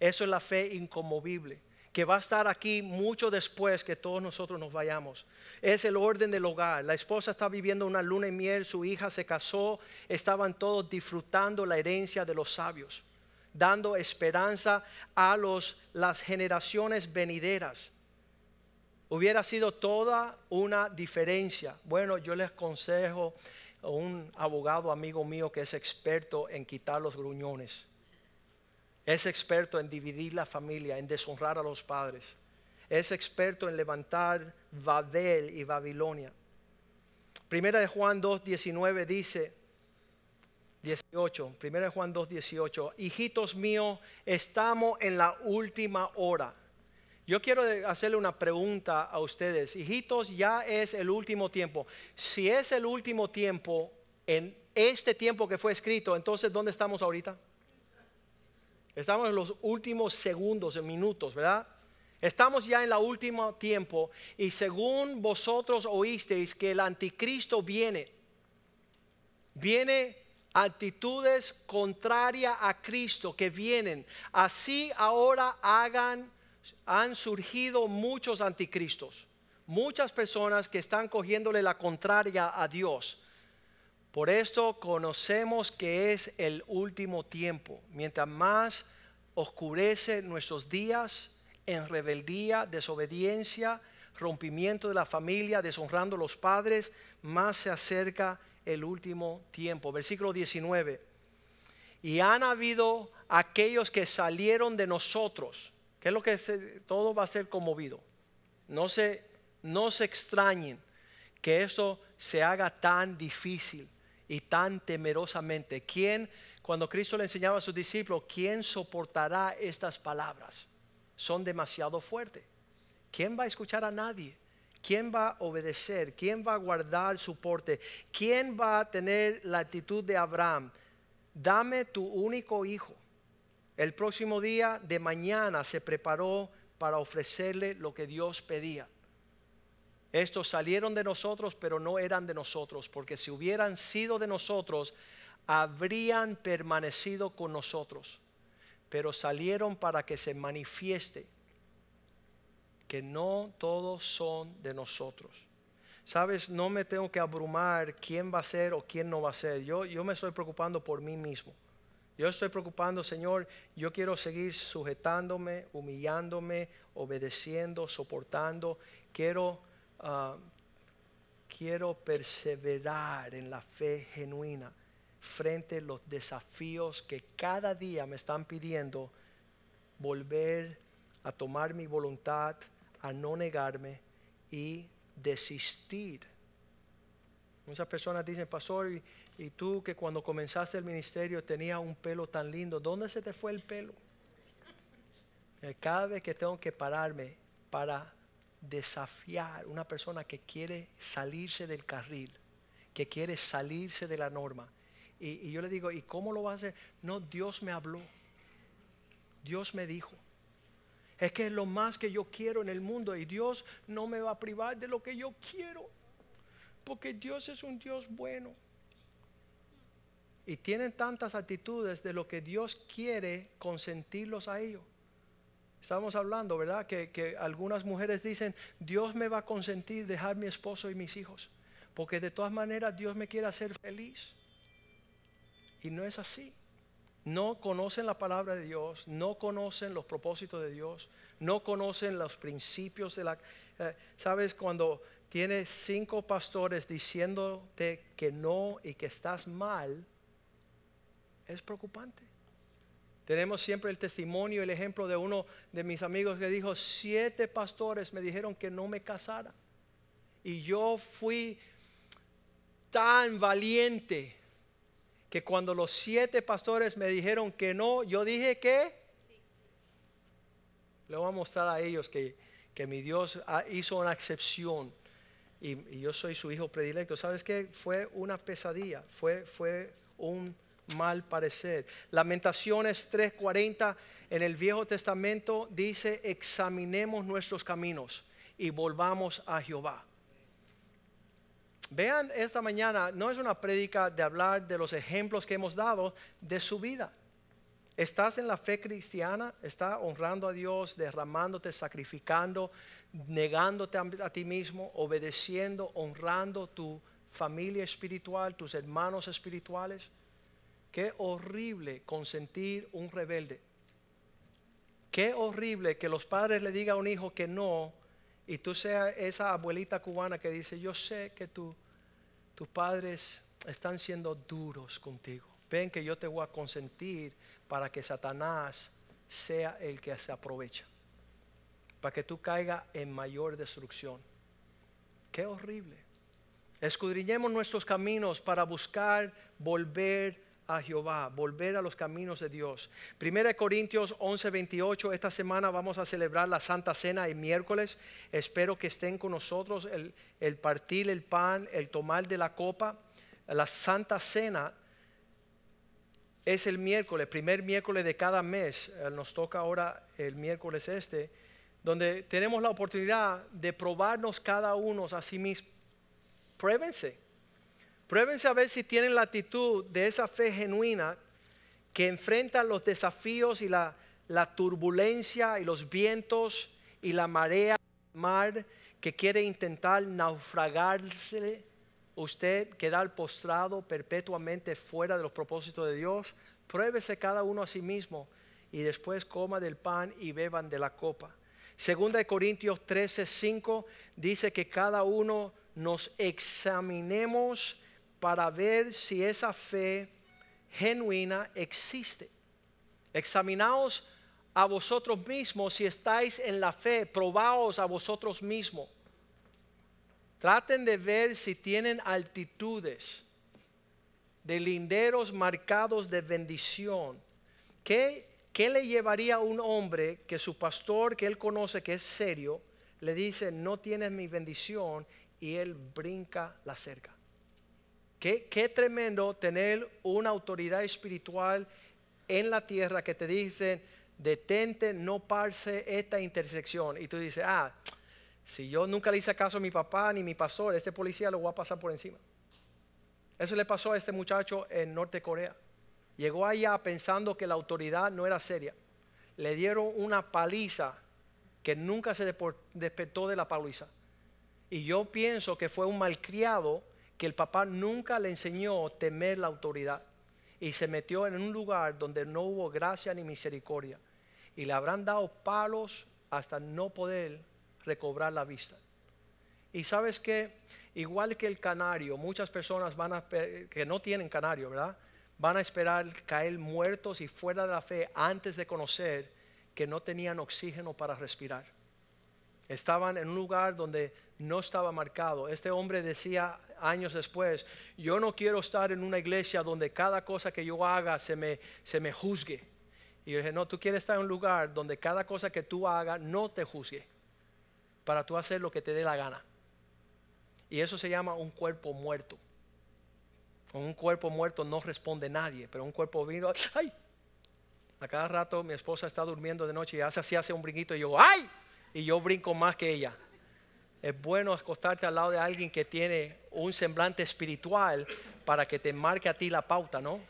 Eso es la fe inconmovible que va a estar aquí mucho después que todos nosotros nos vayamos. Es el orden del hogar. La esposa está viviendo una luna y miel, su hija se casó, estaban todos disfrutando la herencia de los sabios, dando esperanza a los, las generaciones venideras hubiera sido toda una diferencia. Bueno, yo les aconsejo a un abogado amigo mío que es experto en quitar los gruñones. Es experto en dividir la familia, en deshonrar a los padres. Es experto en levantar Babel y Babilonia. Primera de Juan 2.19 dice, 18, primera de Juan 2.18, hijitos míos, estamos en la última hora. Yo quiero hacerle una pregunta a ustedes. Hijitos, ya es el último tiempo. Si es el último tiempo, en este tiempo que fue escrito, entonces ¿dónde estamos ahorita? Estamos en los últimos segundos, en minutos, ¿verdad? Estamos ya en el último tiempo y según vosotros oísteis que el anticristo viene, viene actitudes contrarias a Cristo que vienen. Así ahora hagan han surgido muchos anticristos, muchas personas que están cogiéndole la contraria a Dios. Por esto conocemos que es el último tiempo. Mientras más oscurece nuestros días en rebeldía, desobediencia, rompimiento de la familia, deshonrando a los padres, más se acerca el último tiempo. Versículo 19. Y han habido aquellos que salieron de nosotros. que es lo que todo va a ser conmovido? No se, no se extrañen que esto se haga tan difícil y tan temerosamente. ¿Quién, cuando Cristo le enseñaba a sus discípulos, quién soportará estas palabras? Son demasiado fuertes. ¿Quién va a escuchar a nadie? ¿Quién va a obedecer? ¿Quién va a guardar su porte? ¿Quién va a tener la actitud de Abraham? Dame tu único hijo. El próximo día de mañana se preparó para ofrecerle lo que Dios pedía. Estos salieron de nosotros, pero no eran de nosotros, porque si hubieran sido de nosotros, habrían permanecido con nosotros. Pero salieron para que se manifieste que no todos son de nosotros. Sabes, no me tengo que abrumar quién va a ser o quién no va a ser. Yo, yo me estoy preocupando por mí mismo. Yo estoy preocupando, Señor, yo quiero seguir sujetándome, humillándome, obedeciendo, soportando. Quiero, ah, quiero perseverar en la fe genuina frente a los desafíos que cada día me están pidiendo volver a tomar mi voluntad, a no negarme y desistir. Muchas personas dicen, pastor, y, tú que cuando comenzaste el ministerio tenía un pelo tan lindo, ¿dónde se te fue el pelo? Eh, cada vez que tengo que pararme para desafiar una persona que quiere salirse del carril, que quiere salirse de la norma, y, yo le digo, ¿y cómo lo va a hacer? No, Dios me habló, Dios me dijo. Es que es lo más que yo quiero en el mundo y Dios no me va a privar de lo que yo quiero. Porque Dios es un Dios bueno. Y tienen tantas actitudes de lo que Dios quiere consentirlos a ellos. Estamos hablando, ¿verdad? Que, algunas mujeres dicen, Dios me va a consentir dejar mi esposo y mis hijos. Porque de todas maneras Dios me quiere hacer feliz. Y no es así no conocen la palabra de Dios, no conocen los propósitos de Dios, no conocen los principios de la... Eh, ¿Sabes? Cuando tienes cinco pastores diciéndote que no y que estás mal, es preocupante. Tenemos siempre el testimonio, el ejemplo de uno de mis amigos que dijo, siete pastores me dijeron que no me casara. Y yo fui tan valiente que cuando los siete pastores me dijeron que no, yo dije que le voy a mostrar a ellos que, mi Dios hizo una excepción y, yo soy su hijo predilecto. ¿Sabes qué? Fue una pesadilla, fue, fue un mal parecer. Lamentaciones 3:40 en el Viejo Testamento dice, examinemos nuestros caminos y volvamos a Jehová. Vean esta mañana, no es una prédica de hablar de los ejemplos que hemos dado de su vida. Estás en la fe cristiana, estás honrando a Dios, derramándote, sacrificando, negándote a, ti mismo, obedeciendo, honrando tu familia espiritual, tus hermanos espirituales. Qué horrible consentir un rebelde. Qué horrible que los padres le digan a un hijo que no y tú seas esa abuelita cubana que dice, yo sé que tú, tus padres están siendo duros contigo. Ven que yo te voy a consentir para que Satanás sea el que se aprovecha. Para que tú caigas en mayor destrucción. Qué horrible. Escudriñemos nuestros caminos para buscar volver a Jehová, volver a los caminos de Dios. Primera Corintios 11, 28, esta semana vamos a celebrar la Santa Cena el miércoles. Espero que estén con nosotros el, el partir el pan, el tomar de la copa. La Santa Cena es el miércoles, primer miércoles de cada mes. Eh, nos toca ahora el miércoles este, donde tenemos la oportunidad de probarnos cada uno a sí mismo. Pruébense Pruébense a ver si tienen la actitud de esa fe genuina que enfrenta los desafíos y la, turbulencia y los vientos y la marea mar que quiere intentar naufragarse usted quedar postrado perpetuamente fuera de los propósitos de Dios. Pruébese cada uno a sí mismo y después coma del pan y beban de la copa. Segunda de Corintios 13, 5 dice que cada uno nos examinemos para ver si esa fe genuina existe. Examinaos a vosotros mismos si estáis en la fe, probaos a vosotros mismos. Traten de ver si tienen altitudes de linderos marcados de bendición. ¿Qué, ¿Qué le llevaría a un hombre que su pastor, que él conoce que es serio, le dice, no tienes mi bendición y él brinca la cerca? Qué, tremendo tener una autoridad espiritual en la tierra que te dice, detente, no pase esta intersección. Y tú dices, ah, si yo nunca le hice caso a mi papá ni mi pastor, este policía lo voy a pasar por encima. Eso le pasó a este muchacho en Norte Corea. Llegó allá pensando que la autoridad no era seria. Le dieron una paliza que nunca se despertó de la paliza. Y yo pienso que fue un malcriado que el papá nunca le enseñó temer la autoridad. Y se metió en un lugar donde no hubo gracia ni misericordia. Y le habrán dado palos hasta no poder recobrar la vista. Y sabes que, igual que el canario, muchas personas van a, que no tienen canario, ¿verdad? van a esperar caer muertos y fuera de la fe antes de conocer que no tenían oxígeno para respirar. Estaban en un lugar donde no estaba marcado. Este hombre decía años después, yo no quiero estar en una iglesia donde cada cosa que yo haga se me, se me juzgue. Y yo dije, no, tú quieres estar en un lugar donde cada cosa que tú hagas no te juzgue, para tú hacer lo que te dé la gana. Y eso se llama un cuerpo muerto. Con un cuerpo muerto no responde nadie, pero un cuerpo vivo, ¡ay! A cada rato mi esposa está durmiendo de noche y hace así, hace un brinquito y yo, ¡ay! Y yo brinco más que ella. Es bueno acostarte al lado de alguien que tiene un semblante espiritual para que te marque a ti la pauta, ¿no?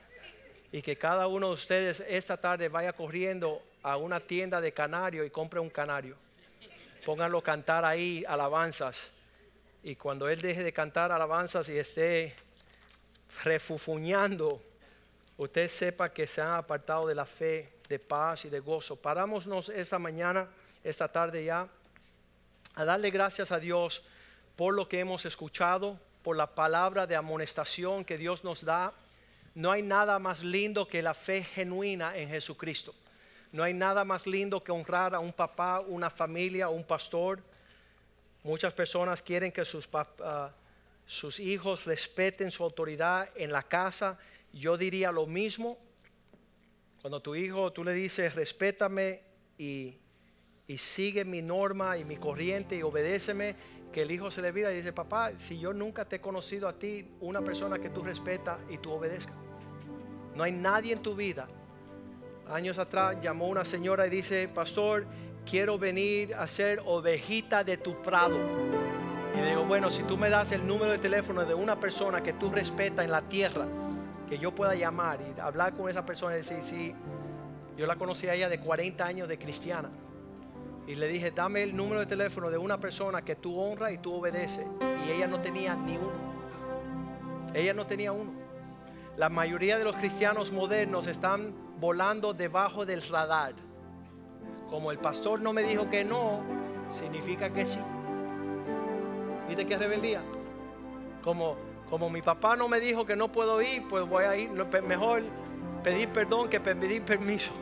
Y que cada uno de ustedes esta tarde vaya corriendo a una tienda de canario y compre un canario. Pónganlo a cantar ahí alabanzas. Y cuando él deje de cantar alabanzas y esté refufuñando, usted sepa que se han apartado de la fe, de paz y de gozo. Parámonos esa mañana, esta tarde ya, a darle gracias a Dios por lo que hemos escuchado, por la palabra de amonestación que Dios nos da. No hay nada más lindo que la fe genuina en Jesucristo. No hay nada más lindo que honrar a un papá, una familia, un pastor. Muchas personas quieren que sus sus hijos respeten su autoridad en la casa, yo diría lo mismo. Cuando tu hijo, tú le dices, respétame y, sigue mi norma y mi corriente y obedéceme, que el hijo se le vira y dice, papá, si yo nunca te he conocido a ti, una persona que tú respetas y tú obedezcas. No hay nadie en tu vida. Años atrás llamó una señora y dice, pastor, quiero venir a ser ovejita de tu prado. Y digo, bueno, si tú me das el número de teléfono de una persona que tú respetas en la tierra, que yo pueda llamar y hablar con esa persona y decir, sí, yo la conocí a ella de 40 años de cristiana. Y le dije, dame el número de teléfono de una persona que tú honras y tú obedeces. Y ella no tenía ni uno. Ella no tenía uno. La mayoría de los cristianos modernos están volando debajo del radar. Como el pastor no me dijo que no, significa que sí. ¿Viste qué rebeldía? Como, como mi papá no me dijo que no puedo ir, pues voy a ir. Mejor pedir perdón que pedir permiso.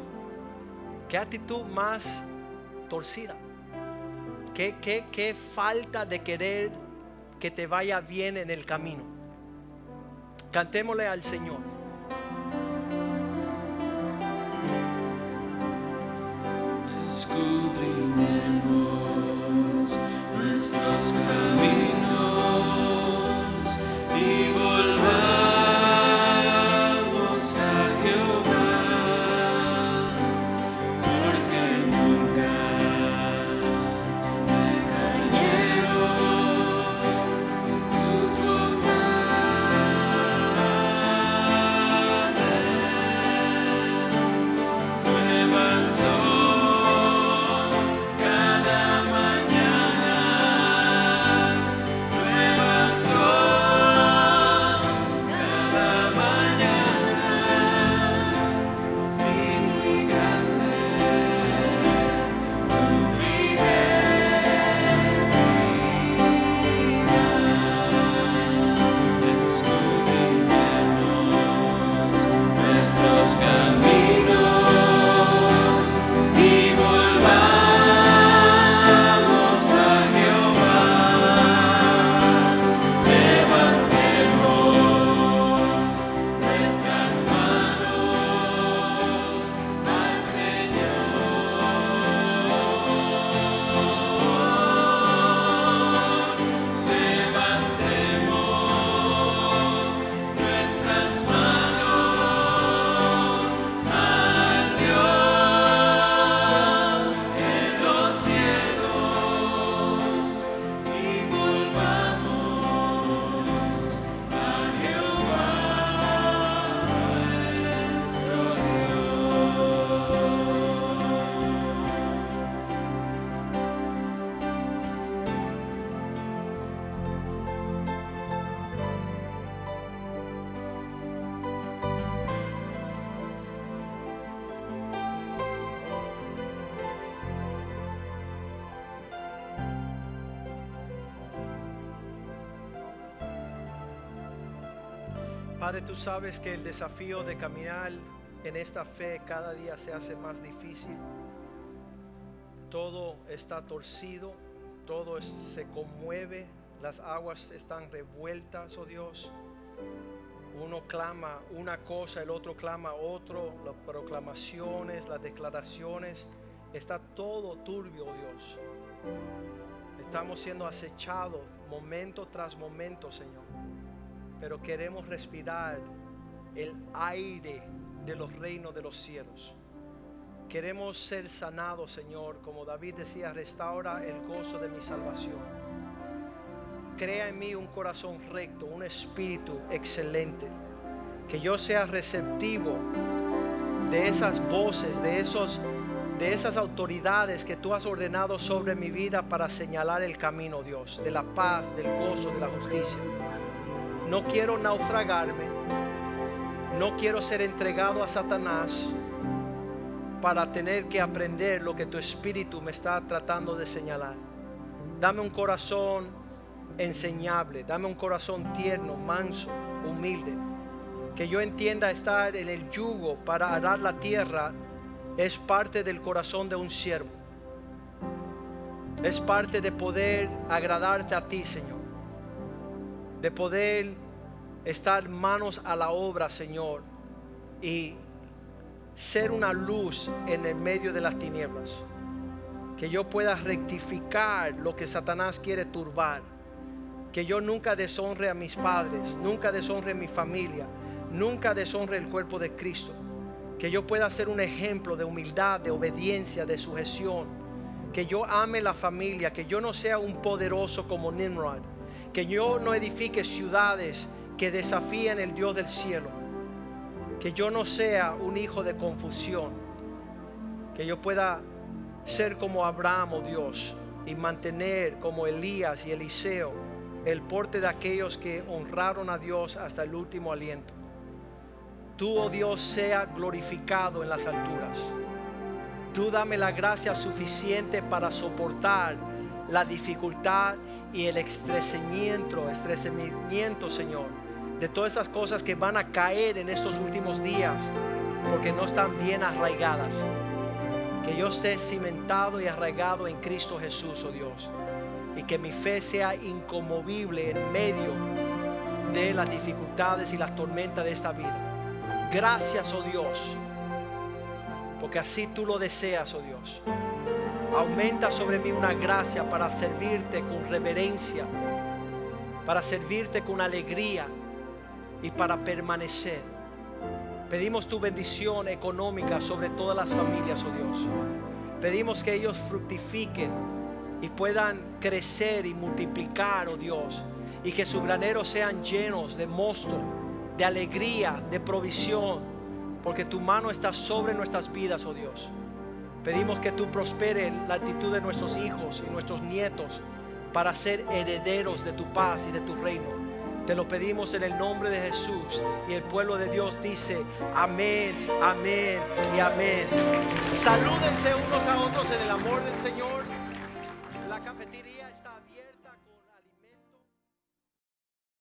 ¿Qué actitud más torcida? ¿Qué, qué, qué falta de querer que te vaya bien en el camino? Cantémosle al Señor.
Nuestros caminos
Padre, tú sabes que el desafío de caminar en esta fe cada día se hace más difícil. Todo está torcido, todo se conmueve, las aguas están revueltas, oh Dios. Uno clama una cosa, el otro clama otro, las proclamaciones, las declaraciones, está todo turbio, oh Dios. Estamos siendo acechados momento tras momento, Señor. Pero queremos respirar el aire de los reinos de los cielos. Queremos ser sanados, Señor. Como David decía, restaura el gozo de mi salvación. Crea en mí un corazón recto, un espíritu excelente. Que yo sea receptivo de esas voces, de esos de esas autoridades que tú has ordenado sobre mi vida para señalar el camino, Dios, de la paz, del gozo, de la justicia. No quiero naufragarme. No quiero ser entregado a Satanás para tener que aprender lo que tu espíritu me está tratando de señalar. Dame un corazón enseñable, dame un corazón tierno, manso, humilde. Que yo entienda estar en el yugo para arar la tierra es parte del corazón de un siervo. Es parte de poder agradarte a ti, Señor. De poder estar manos a la obra, Señor. Y ser una luz en el medio de las tinieblas. Que yo pueda rectificar lo que Satanás quiere turbar. Que yo nunca deshonre a mis padres, nunca deshonre a mi familia, nunca deshonre el cuerpo de Cristo. Que yo pueda ser un ejemplo de humildad, de obediencia, de sujeción. Que yo ame la familia, que yo no sea un poderoso como Nimrod. Que yo no edifique ciudades que desafíen el Dios del cielo. Que yo no sea un hijo de confusión. Que yo pueda ser como Abraham, oh Dios, y mantener como Elías y Eliseo el porte de aquellos que honraron a Dios hasta el último aliento. Tú, oh Dios, sea glorificado en las alturas. Tú dame la gracia suficiente para soportar la dificultad y el estresamiento, Señor, de todas esas cosas que van a caer en estos últimos días porque no están bien arraigadas. Que yo esté cimentado y arraigado en Cristo Jesús, oh Dios, y que mi fe sea inconmovible en medio de las dificultades y las tormentas de esta vida. Gracias, oh Dios, porque así tú lo deseas, oh Dios. Aumenta sobre mí una gracia para servirte con reverencia, para servirte con alegría y para permanecer. Pedimos tu bendición económica sobre todas las familias, oh Dios. Pedimos que ellos fructifiquen y puedan crecer y multiplicar, oh Dios. Y que sus graneros sean llenos de mosto, de alegría, de provisión. Porque tu mano está sobre nuestras vidas, oh Dios. Pedimos que tú prospere la actitud de nuestros hijos y nuestros nietos para ser herederos de tu paz y de tu reino. Te lo pedimos en el nombre de Jesús. Y el pueblo de Dios dice, amén, amén y amén. Salúdense unos a otros en el amor del Señor.